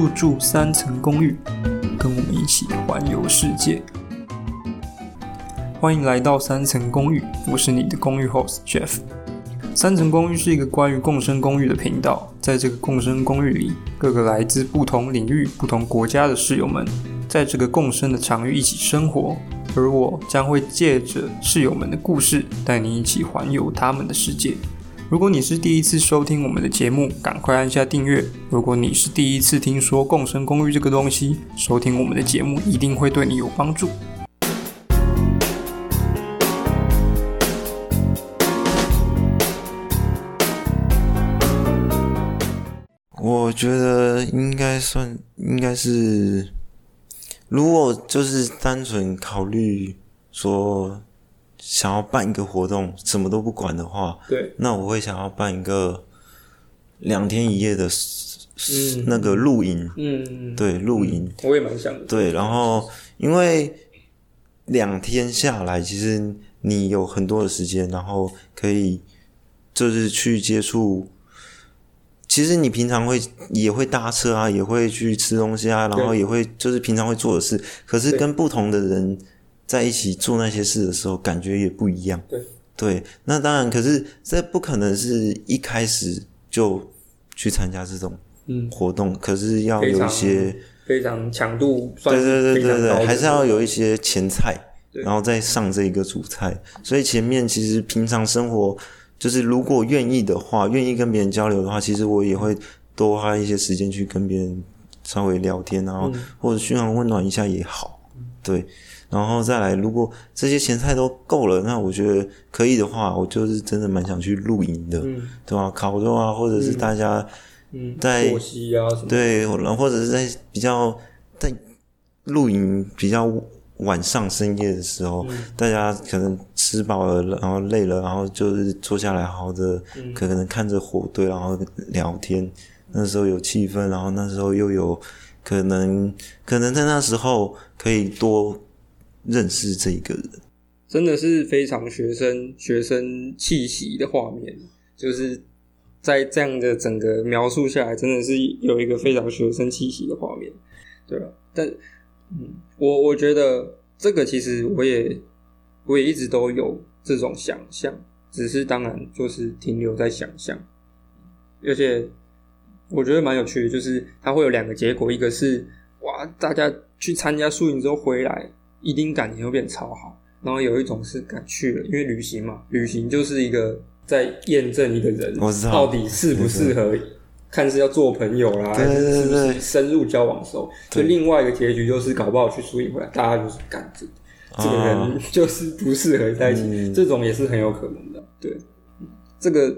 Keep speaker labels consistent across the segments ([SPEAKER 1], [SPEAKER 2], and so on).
[SPEAKER 1] 入住三层公寓，跟我们一起环游世界。欢迎来到三层公寓，我是你的公寓 host Jeff。三层公寓是一个关于共生公寓的频道，在这个共生公寓里，各个来自不同领域、不同国家的室友们，在这个共生的场域一起生活，而我将会借着室友们的故事，带你一起环游他们的世界。如果你是第一次收听我们的节目，赶快按下订阅。如果你是第一次听说共生公寓这个东西，收听我们的节目一定会对你有帮助。
[SPEAKER 2] 我觉得应该算，应该是，如果就是单纯考虑说想要办一个活动，什么都不管的话，
[SPEAKER 1] 对，
[SPEAKER 2] 那我会想要办一个两天一夜的
[SPEAKER 1] 嗯
[SPEAKER 2] 那个露营，
[SPEAKER 1] 嗯，
[SPEAKER 2] 对，露营，
[SPEAKER 1] 我也蛮想的。
[SPEAKER 2] 对，然后因为两天下来，其实你有很多的时间，然后可以就是去接触。其实你平常会也会搭车啊，也会去吃东西啊，然后也会就是平常会做的事。可是跟不同的人在一起做那些事的时候，感觉也不一样。
[SPEAKER 1] 对
[SPEAKER 2] 对，那当然，可是这不可能是一开始就去参加这种
[SPEAKER 1] 嗯，
[SPEAKER 2] 活动，可是要有一些。
[SPEAKER 1] 非常强度算
[SPEAKER 2] 对
[SPEAKER 1] 是
[SPEAKER 2] 对对对对，还是要有一些前菜，然后再上这一个主菜。所以前面其实平常生活，就是如果愿意的话，愿意跟别人交流的话，其实我也会多花一些时间去跟别人稍微聊天，然后
[SPEAKER 1] 嗯
[SPEAKER 2] 或者嘘寒问暖一下也好。对，然后再来，如果这些前菜都够了，那我觉得可以的话，我就是真的蛮想去露营的，
[SPEAKER 1] 嗯
[SPEAKER 2] 对吧？烤肉啊，或者是大家。
[SPEAKER 1] 嗯，
[SPEAKER 2] 在
[SPEAKER 1] 作息啊什么，
[SPEAKER 2] 对，然后或者是在比较在露营比较晚上深夜的时候，大家可能吃饱了，然后累了，然后就是坐下来好好的，可能看着火堆，然后聊天。那时候有气氛，然后那时候又有可能，可能在那时候可以多认识这一个人。
[SPEAKER 1] 真的是非常学生学生气息的画面，就是在这样的整个描述下来，真的是有一个非常学生气息的画面，对吧，但嗯，我我觉得这个其实我也我也一直都有这种想象，只是当然就是停留在想象，而且我觉得蛮有趣的，就是它会有两个结果，一个是哇，大家去参加宿营之后回来，一定感情会变超好。然后有一种是敢去了，因为旅行嘛，旅行就是一个在验证一个人到底适不适合，看是要做朋友啦，是是不是深入交往的时候。所以另外一个结局就是搞不好去出营回来，大家就是干这这个
[SPEAKER 2] 啊
[SPEAKER 1] 人就是不适合在一起，
[SPEAKER 2] 嗯
[SPEAKER 1] 这种也是很有可能的。对，嗯这个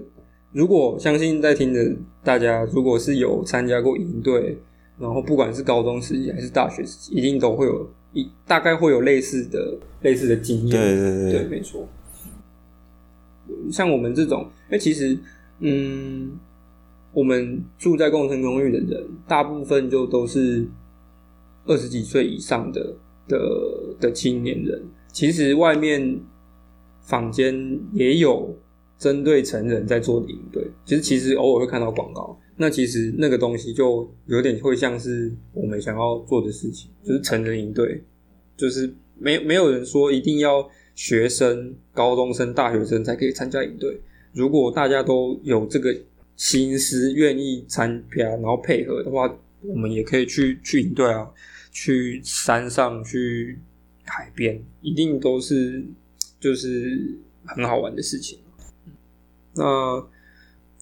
[SPEAKER 1] 如果相信在听的大家，如果是有参加过营队，然后不管是高中时期还是大学时期，一定都会有一大概会有类似的类似的经验。
[SPEAKER 2] 对对对
[SPEAKER 1] 对，没错。像我们这种，因为其实，嗯，我们住在共生公寓的人，大部分就都是二十几岁以上的的的青年人。其实外面坊间也有针对成人在做的营队，其实其实偶尔会看到广告。那其实那个东西就有点会像是我们想要做的事情，就是成人营队，就是没没有人说一定要学生、高中生、大学生才可以参加营队。如果大家都有这个心思，愿意参加，然后配合的话，我们也可以去去营队啊，去山上、去海边，一定都是就是很好玩的事情。那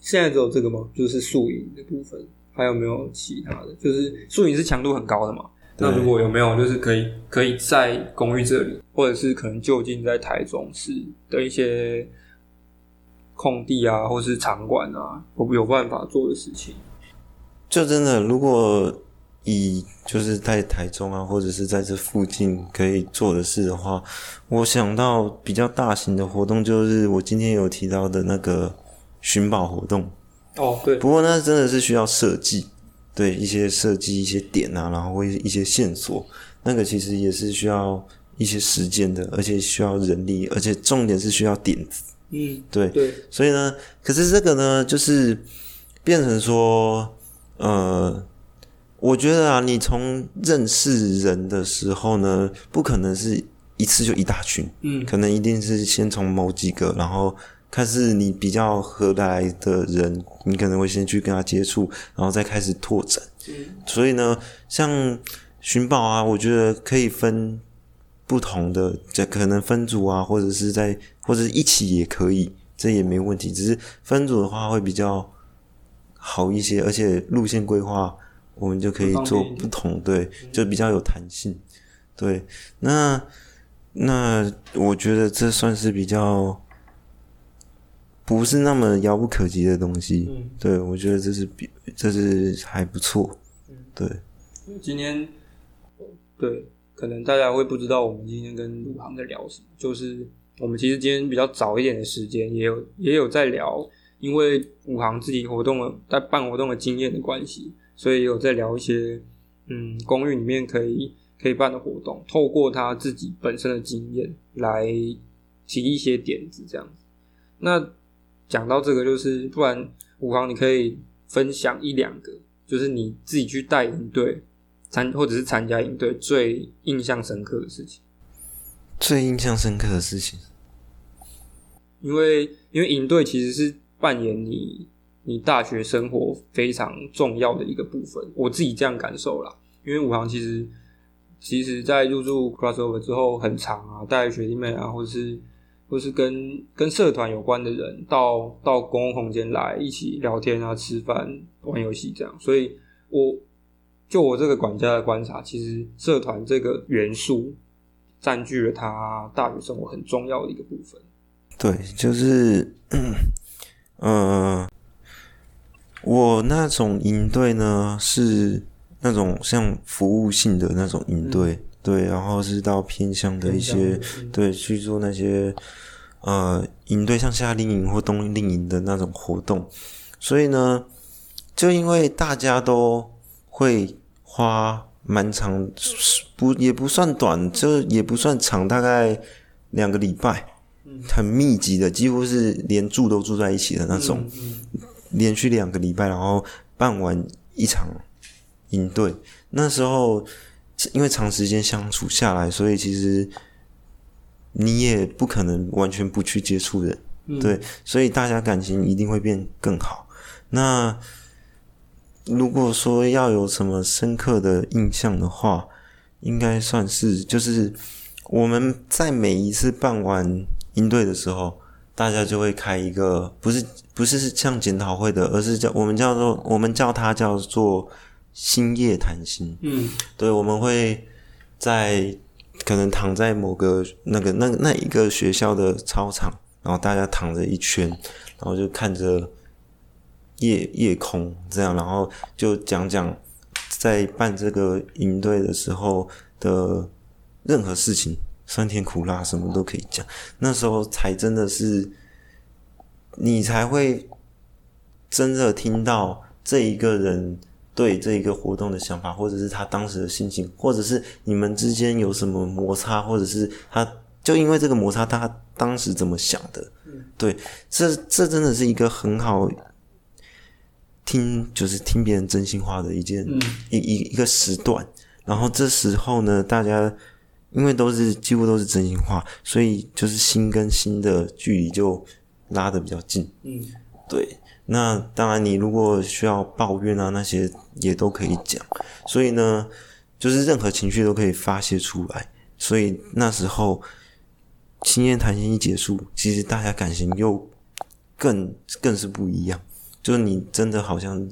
[SPEAKER 1] 现在只有这个吗？就是宿营的部分，还有没有其他的？就是宿营是强度很高的嘛？那如果有没有就是可以可以在公寓这里，或者是可能就近在台中市的一些空地啊，或是场馆啊，有有办法做的事情？
[SPEAKER 2] 就真的，如果以就是在台中啊，或者是在这附近可以做的事的话，我想到比较大型的活动，就是我今天有提到的那个寻宝活动。
[SPEAKER 1] 哦，对，
[SPEAKER 2] 不过那真的是需要设计，对一些设计一些点啊，然后或一些线索，那个其实也是需要一些时间的，而且需要人力，而且重点是需要点子。
[SPEAKER 1] 嗯，
[SPEAKER 2] 对，
[SPEAKER 1] 对，
[SPEAKER 2] 所以呢，可是这个呢，就是变成说，呃，我觉得啊，你从认识人的时候呢，不可能是一次就一大群，
[SPEAKER 1] 嗯
[SPEAKER 2] 可能一定是先从某几个，然后看是你比较合得来的人，你可能会先去跟他接触，然后再开始拓展。所以呢，像寻宝啊，我觉得可以分不同的，这可能分组啊，或者是在或者是一起也可以，这也没问题。只是分组的话会比较好一些，而且路线规划我们就可以做不同，对，就比较有弹性。对，那那我觉得这算是比较不是那么遥不可及的东西。
[SPEAKER 1] 嗯，
[SPEAKER 2] 对，我觉得这是比这是还不错。对，
[SPEAKER 1] 今天对，可能大家会不知道我们今天跟鲁航在聊什么，就是我们其实今天比较早一点的时间，也有也有在聊，因为武航自己活动的在办活动的经验的关系，所以有在聊一些嗯公寓里面可以可以办的活动，透过他自己本身的经验来提一些点子这样子。那讲到这个，就是不然武行你可以分享一两个，就是你自己去带营队参或者是参加营队最印象深刻的事情。
[SPEAKER 2] 最印象深刻的事情，
[SPEAKER 1] 因为因为营队其实是扮演你你大学生活非常重要的一个部分，我自己这样感受啦。因为武行其实其实在入住 crossover 之后很长啊，带学弟妹啊，或者是或是跟跟社团有关的人到到公共空间来一起聊天啊、吃饭、玩游戏这样，所以我就我这个管家的观察，其实社团这个元素占据了他大学生活很重要的一个部分。
[SPEAKER 2] 对，就是，呃，我那种营队呢是那种像服务性的那种营队，对，然后是到偏向的一些，
[SPEAKER 1] 嗯
[SPEAKER 2] 对，去做那些呃营队，像夏令营或冬令营的那种活动，所以呢，就因为大家都会花蛮长，不也不算短，就也不算长，大概两个礼拜。很密集的，几乎是连住都住在一起的那种，
[SPEAKER 1] 嗯
[SPEAKER 2] 连续两个礼拜，然后办完一场营队。那时候因为长时间相处下来，所以其实你也不可能完全不去接触人，
[SPEAKER 1] 嗯
[SPEAKER 2] 对，所以大家感情一定会变更好。那如果说要有什么深刻的印象的话，应该算是就是我们在每一次办完应对的时候，大家就会开一个不是不是像检讨会的，而是叫我们叫做我们叫它叫做星夜谈心。
[SPEAKER 1] 嗯
[SPEAKER 2] 对，我们会在可能躺在某个那个那那一个学校的操场，然后大家躺着一圈，然后就看着夜夜空这样，然后就讲讲在办这个营队的时候的任何事情，酸甜苦辣什么都可以讲。那时候才真的是你才会真的听到这一个人对这一个活动的想法，或者是他当时的心情，或者是你们之间有什么摩擦，或者是他就因为这个摩擦，他当时怎么想的？对，这这真的是一个很好听，就是听别人真心话的一件、
[SPEAKER 1] 嗯
[SPEAKER 2] 一一一个时段。然后这时候呢，大家因为都是几乎都是真心话，所以就是心跟心的距离就拉的比较近。
[SPEAKER 1] 嗯
[SPEAKER 2] 对，那当然，你如果需要抱怨啊，那些也都可以讲。所以呢，就是任何情绪都可以发泄出来。所以那时候，经验谈心一结束，其实大家感情又更更是不一样。就是你真的好像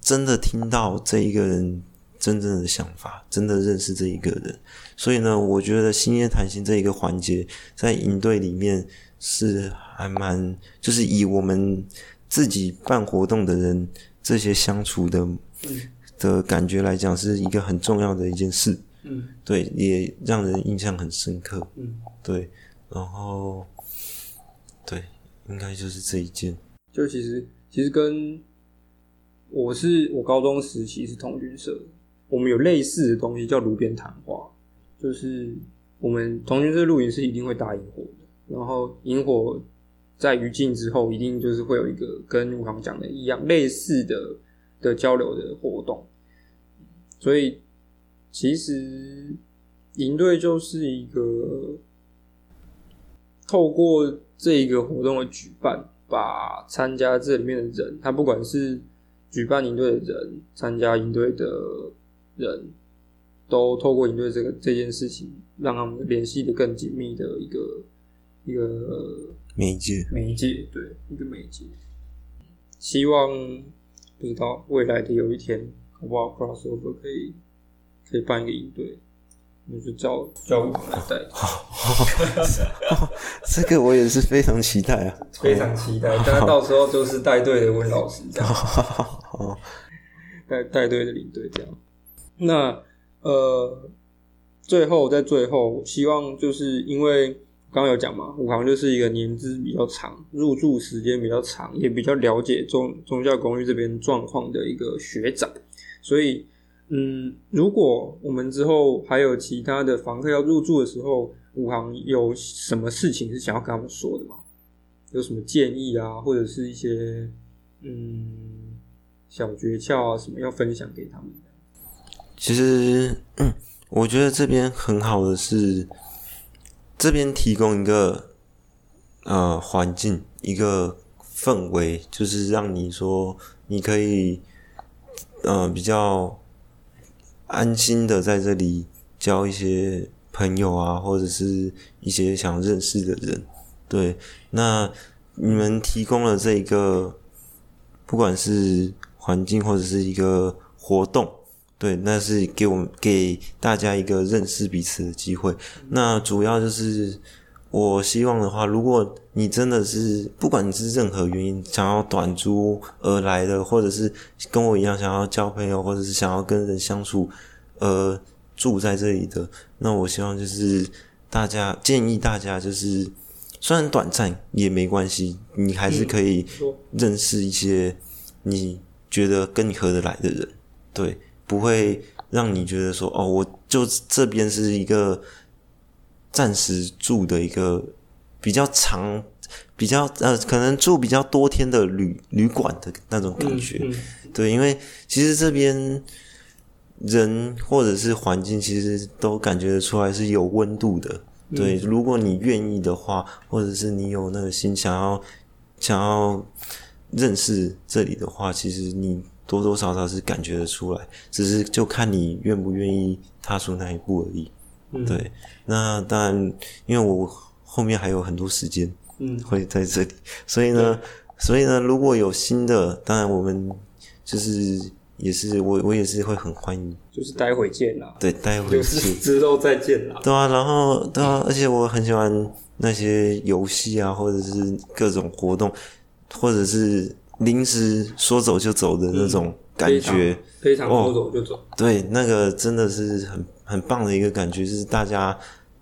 [SPEAKER 2] 真的听到这一个人真正的想法，真的认识这一个人。所以呢，我觉得心夜谈心这一个环节，在营队里面是还蛮，就是以我们自己办活动的人这些相处的的感觉来讲，是一个很重要的一件事。
[SPEAKER 1] 嗯
[SPEAKER 2] 对，也让人印象很深刻。
[SPEAKER 1] 嗯，
[SPEAKER 2] 对，然后对，应该就是这一件。
[SPEAKER 1] 就其实其实跟我是我高中时期是同军社，我们有类似的东西叫炉边谈话，就是我们同军社露营是一定会搭萤火的，然后萤火在余烬之后，一定就是会有一个跟吴航讲的一样类似的的交流的活动。所以其实营队就是一个透过这一个活动的举办，把参加这里面的人，他不管是举办营队的人，参加营队的人，都透过营队这个这件事情，让他们联系的更紧密的一个一个
[SPEAKER 2] 媒介，
[SPEAKER 1] 媒介，对，一个媒介。希望不知道未来的有一天，好不好？crossover 可以可以办一个营队，那就叫叫我来带，
[SPEAKER 2] 这个我也是非常期待啊，
[SPEAKER 1] 非常期待。但到时候就是带队的温老师这样，带带队的领队这样。那呃，最后在最后，希望就是因为刚刚有讲嘛，武行就是一个年资比较长、入住时间比较长，也比较了解宗宗教公寓这边状况的一个学长，所以嗯，如果我们之后还有其他的房客要入住的时候，武行有什么事情是想要跟他们说的吗？有什么建议啊，或者是一些嗯小诀窍啊，什么要分享给他们的？
[SPEAKER 2] 其实，嗯，我觉得这边很好的是，这边提供一个呃环境，一个氛围，就是让你说你可以呃比较安心的在这里交一些朋友啊，或者是一些想认识的人。对，那你们提供了这一个，不管是环境或者是一个活动。对，那是给我们给大家一个认识彼此的机会。那主要就是我希望的话，如果你真的是不管你是任何原因想要短租而来的，或者是跟我一样想要交朋友，或者是想要跟人相处，呃，住在这里的，那我希望就是大家建议大家就是虽然短暂也没关系，你还是可以认识一些你觉得跟你合得来的人，对。不会让你觉得说哦，我就这边是一个暂时住的一个比较长、比较呃，可能住比较多天的旅旅馆的那种感觉。对，因为其实这边人或者是环境，其实都感觉得出来是有温度的。对，如果你愿意的话，或者是你有那个心想要想要认识这里的话，其实你。多多少少是感觉得出来，只是就看你愿不愿意踏出那一步而已。对，那当然，因为我后面还有很多时间，嗯，会在这里，所以呢，所以呢，如果有新的，当然我们就是也是我我也是会很欢迎，
[SPEAKER 1] 就是待会见啦，
[SPEAKER 2] 对，待会
[SPEAKER 1] 见，之后再见啦。
[SPEAKER 2] 对啊，然后对啊，而且我很喜欢那些游戏啊，或者是各种活动，或者是。临时说走就走的那种感觉，
[SPEAKER 1] 非常说走就走。
[SPEAKER 2] 对，那个真的是很很棒的一个感觉，就是大家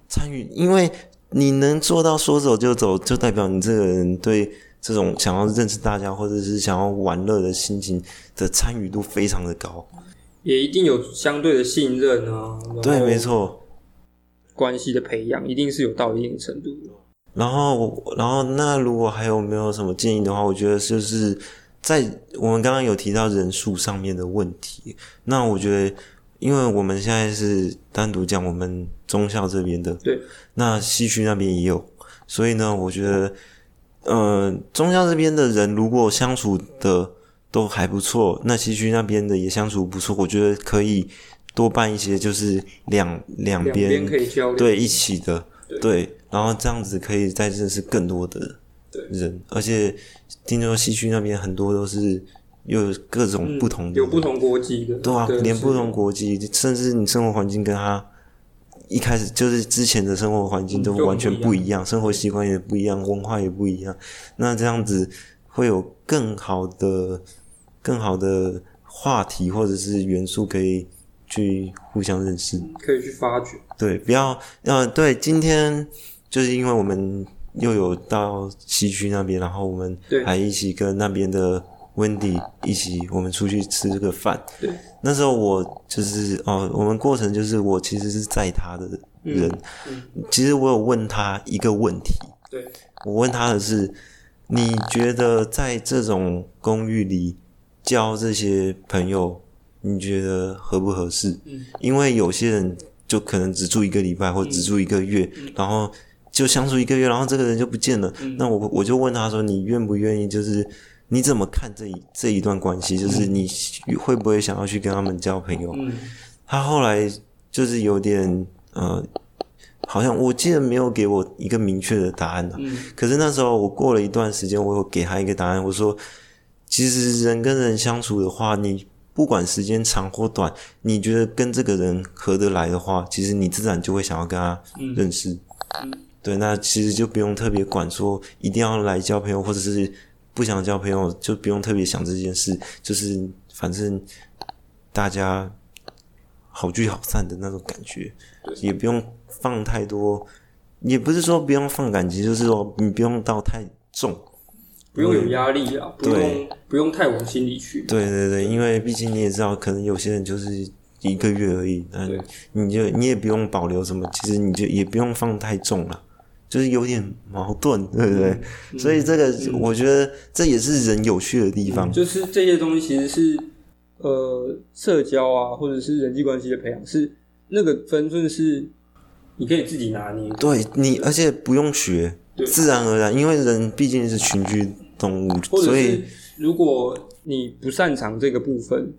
[SPEAKER 2] 参与，因为你能做到说走就走，就代表你这个人对这种想要认识大家或者是想要玩乐的心情的参与度非常的高，
[SPEAKER 1] 也一定有相对的信任啊。
[SPEAKER 2] 对，没错，
[SPEAKER 1] 关系的培养一定是有到一定程度的。
[SPEAKER 2] 然后，然后，那如果还有没有什么建议的话，我觉得就是在我们刚刚有提到人数上面的问题。那我觉得，因为我们现在是单独讲我们中校这边的，
[SPEAKER 1] 对，
[SPEAKER 2] 那西区那边也有，所以呢，我觉得，呃，中校这边的人如果相处的都还不错，那西区那边的也相处不错，我觉得可以多办一些，就是两两边
[SPEAKER 1] 可以交流，
[SPEAKER 2] 对，一起的，对。然后这样子可以再认识更多的人，而且听说西区那边很多都是有各种不同的，
[SPEAKER 1] 有不同国籍的，
[SPEAKER 2] 对啊，连不同国籍，甚至你生活环境跟他一开始就是之前的生活环境都完全不一样，生活习惯也不一样，文化也不一样。那这样子会有更好的、更好的话题或者是元素可以去互相认识，
[SPEAKER 1] 可以去发掘。
[SPEAKER 2] 对，不要呃，对，今天。就是因为我们又有到西区那边，然后我们还一起跟那边的温迪一起，我们出去吃这个饭。
[SPEAKER 1] 对，
[SPEAKER 2] 那时候我就是哦，我们过程就是我其实是在他的人。嗯，其实我有问他一个问题。
[SPEAKER 1] 对，
[SPEAKER 2] 我问他的是：你觉得在这种公寓里交这些朋友你觉得合不合适？
[SPEAKER 1] 嗯
[SPEAKER 2] 因为有些人就可能只住一个礼拜或者只住一个月，然后就相处一个月，然后这个人就不见了。
[SPEAKER 1] 嗯
[SPEAKER 2] 那我我就问他说：“你愿不愿意？就是你怎么看这一这一段关系？就是你会不会想要去跟他们交朋友？”
[SPEAKER 1] 嗯
[SPEAKER 2] 他后来就是有点呃，好像我记得没有给我一个明确的答案呢、
[SPEAKER 1] 嗯
[SPEAKER 2] 可是那时候我过了一段时间，我有给他一个答案，我说，其实人跟人相处的话，你不管时间长或短，你觉得跟这个人合得来的话，其实你自然就会想要跟他
[SPEAKER 1] 嗯
[SPEAKER 2] 认识。对，那其实就不用特别管说一定要来交朋友，或者是不想交朋友，就不用特别想这件事，就是反正大家好聚好散的那种感觉，也不用放太多，也不是说不用放感情，就是说你不用到太重。
[SPEAKER 1] 不用有压力啊，不
[SPEAKER 2] 对
[SPEAKER 1] 用不用太往心里去。
[SPEAKER 2] 对对对，因为毕竟你也知道，可能有些人就是一个月而已，那你就你也不用保留什么，其实你就也不用放太重了，就是有点矛盾，对不对？所以这个、我觉得这也是人有趣的地方。
[SPEAKER 1] 就是这些东西其实是呃社交啊，或者是人际关系的培养，是那个分寸是你可以自己拿捏的。
[SPEAKER 2] 对你，而且不用学，自然而然，因为人毕竟是群居动物，所以
[SPEAKER 1] 如果你不擅长这个部分，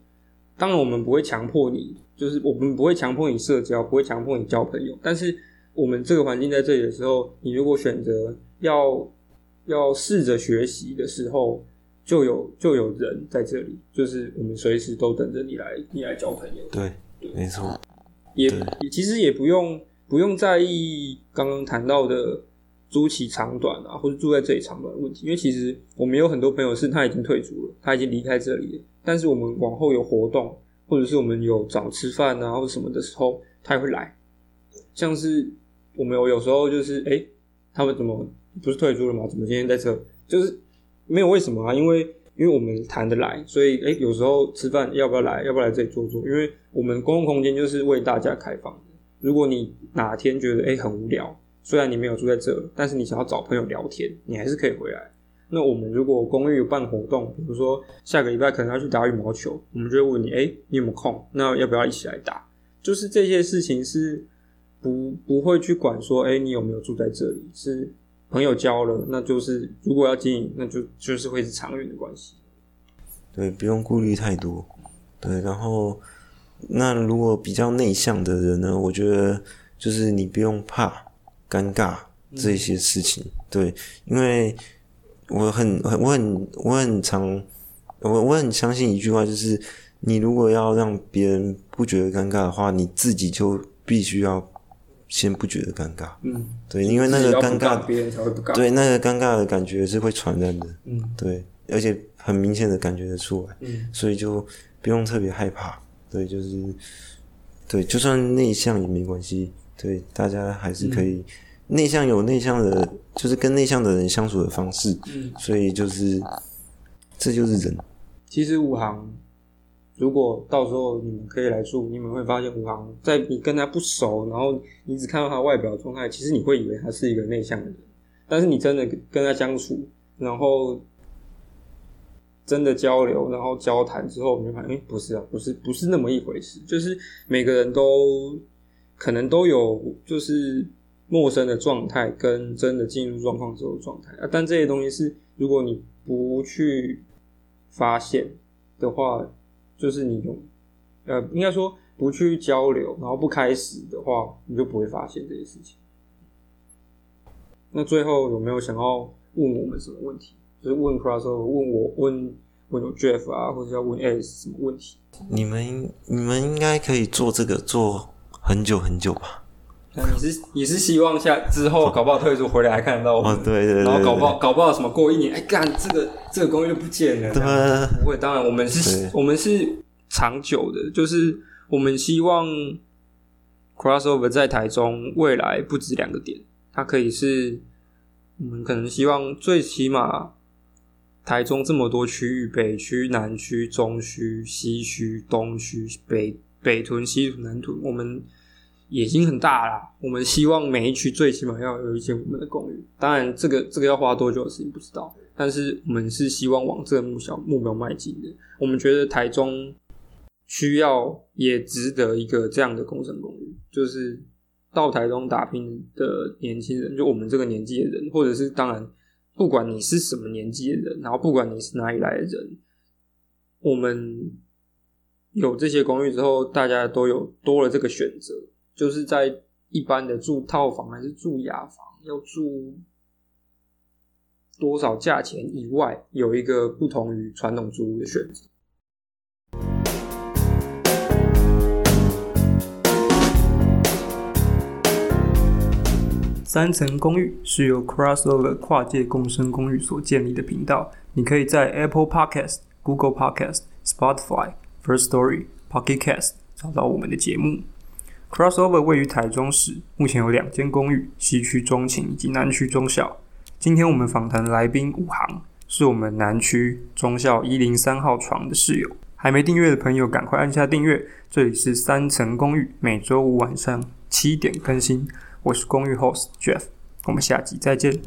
[SPEAKER 1] 当然我们不会强迫你，就是我们不会强迫你社交，不会强迫你交朋友。但是我们这个环境在这里的时候，你如果选择要要试着学习的时候，就有就有人在这里，就是我们随时都等着你来你来交朋友。
[SPEAKER 2] 对，没错，
[SPEAKER 1] 也也其实也不用不用在意刚刚谈到的租期长短啊，或者住在这里长短的问题，因为其实我们有很多朋友是他已经退租了，他已经离开这里了，但是我们往后有活动，或者是我们有找吃饭啊或者什么的时候，他也会来。像是我们有有时候就是哎、诶他们怎么不是退租了吗？怎么今天在这？就是没有为什么啊，因为因为我们谈得来，所以哎、诶有时候吃饭要不要来？要不要来这里坐坐？因为我们公共空间就是为大家开放的。如果你哪天觉得哎、诶很无聊，虽然你没有住在这，但是你想要找朋友聊天，你还是可以回来。那我们如果公寓有办活动，比如说下个礼拜可能要去打羽毛球，我们就会问你，哎、你有没有空？那要不要一起来打？就是这些事情是不不会去管说，哎、你有没有住在这里？是朋友交了，那就是如果要经营，那就就是会是长远的关系。
[SPEAKER 2] 对，不用顾虑太多。对，然后那如果比较内向的人呢，我觉得就是你不用怕尴尬这些事情。对，因为我很很我很我很常我我很相信一句话，就是你如果要让别人不觉得尴尬的话，你自己就必须要先不觉得尴尬。
[SPEAKER 1] 嗯，
[SPEAKER 2] 对，因为那个尴尬，
[SPEAKER 1] 别人才会不尬。，
[SPEAKER 2] 对那个尴尬的感觉是会传染的。
[SPEAKER 1] 嗯
[SPEAKER 2] 对，而且很明显的感觉得出来。
[SPEAKER 1] 嗯
[SPEAKER 2] 所以就不用特别害怕。对，就是对，就算内向也没关系。对，大家还是可以。内向有内向的，就是跟内向的人相处的方式。
[SPEAKER 1] 嗯，
[SPEAKER 2] 所以就是，这就是人。
[SPEAKER 1] 其实五行，如果到时候你们可以来住，你们会发现五行在你跟他不熟，然后你只看到他外表状态，其实你会以为他是一个内向的人，但是你真的跟他相处，然后真的交流，然后交谈之后，你就发现，哎、不是啊，不是，不是那么一回事。就是每个人都可能都有，就是陌生的状态跟真的进入状况之后状态啊。但这些东西是，如果你不去发现的话，就是你用呃，应该说不去交流，然后不开始的话，你就不会发现这些事情。那最后有没有想要问我们什么问题？就是问 crossover，问我，问问有 Jeff 啊，或者要问 AS 什么问题？
[SPEAKER 2] 你们你们应该可以做这个做很久很久吧？
[SPEAKER 1] 那你是你是希望下之后搞不好退出回来还看得到我们，
[SPEAKER 2] 哦，对对对
[SPEAKER 1] 然后搞不好搞不好什么过一年，哎干这个这个公寓就不见了，
[SPEAKER 2] 对。啊
[SPEAKER 1] 不会，当然我们是，我们是长久的，就是我们希望 crossover 在台中未来不止两个点，它可以是我们可能希望最起码台中这么多区域，北区、南区、中区、西区、东区、北北屯、西屯、南屯，我们已经很大啦。我们希望每一区最起码要有一间我们的公寓。当然，这个这个要花多久的时间不知道，但是我们是希望往这个目标目标迈进的。我们觉得台中需要也值得一个这样的工程公寓，就是到台中打拼的年轻人，就我们这个年纪的人，或者是当然，不管你是什么年纪的人，然后不管你是哪里来的人，我们有这些公寓之后，大家都有多了这个选择，就是在一般的住套房还是住雅房，要住多少价钱以外，有一个不同于传统租屋的选择。三层公寓是由 Crossover 跨界共生公寓所建立的频道。你可以在 Apple Podcast、Google Podcast、Spotify、First Story、Pocket Cast 找到我们的节目。Crossover 位于台中市，目前有两间公寓，西区中情以及南区中校。今天我们访谈来宾武行，是我们南区中校一零三号床的室友。还没订阅的朋友，赶快按下订阅。这里是三层公寓，每周五晚上七点更新。我是公寓 host Jeff，我们下集再见。